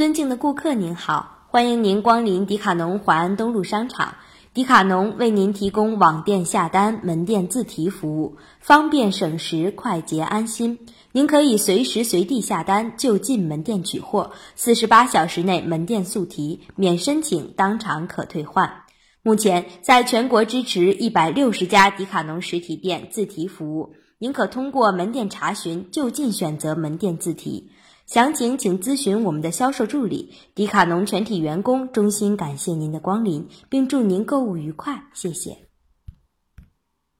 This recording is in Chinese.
尊敬的顾客您好，欢迎您光临迪卡侬淮安东路商场。迪卡侬为您提供网店下单、门店自提服务，方便省时、快捷安心。您可以随时随地下单，就近门店取货，四十八小时内门店速提，免申请，当场可退换。目前，在全国支持一百六十家迪卡侬实体店自提服务，您可通过门店查询，就近选择门店自提。详情请咨询我们的销售助理。迪卡侬全体员工衷心感谢您的光临，并祝您购物愉快，谢谢。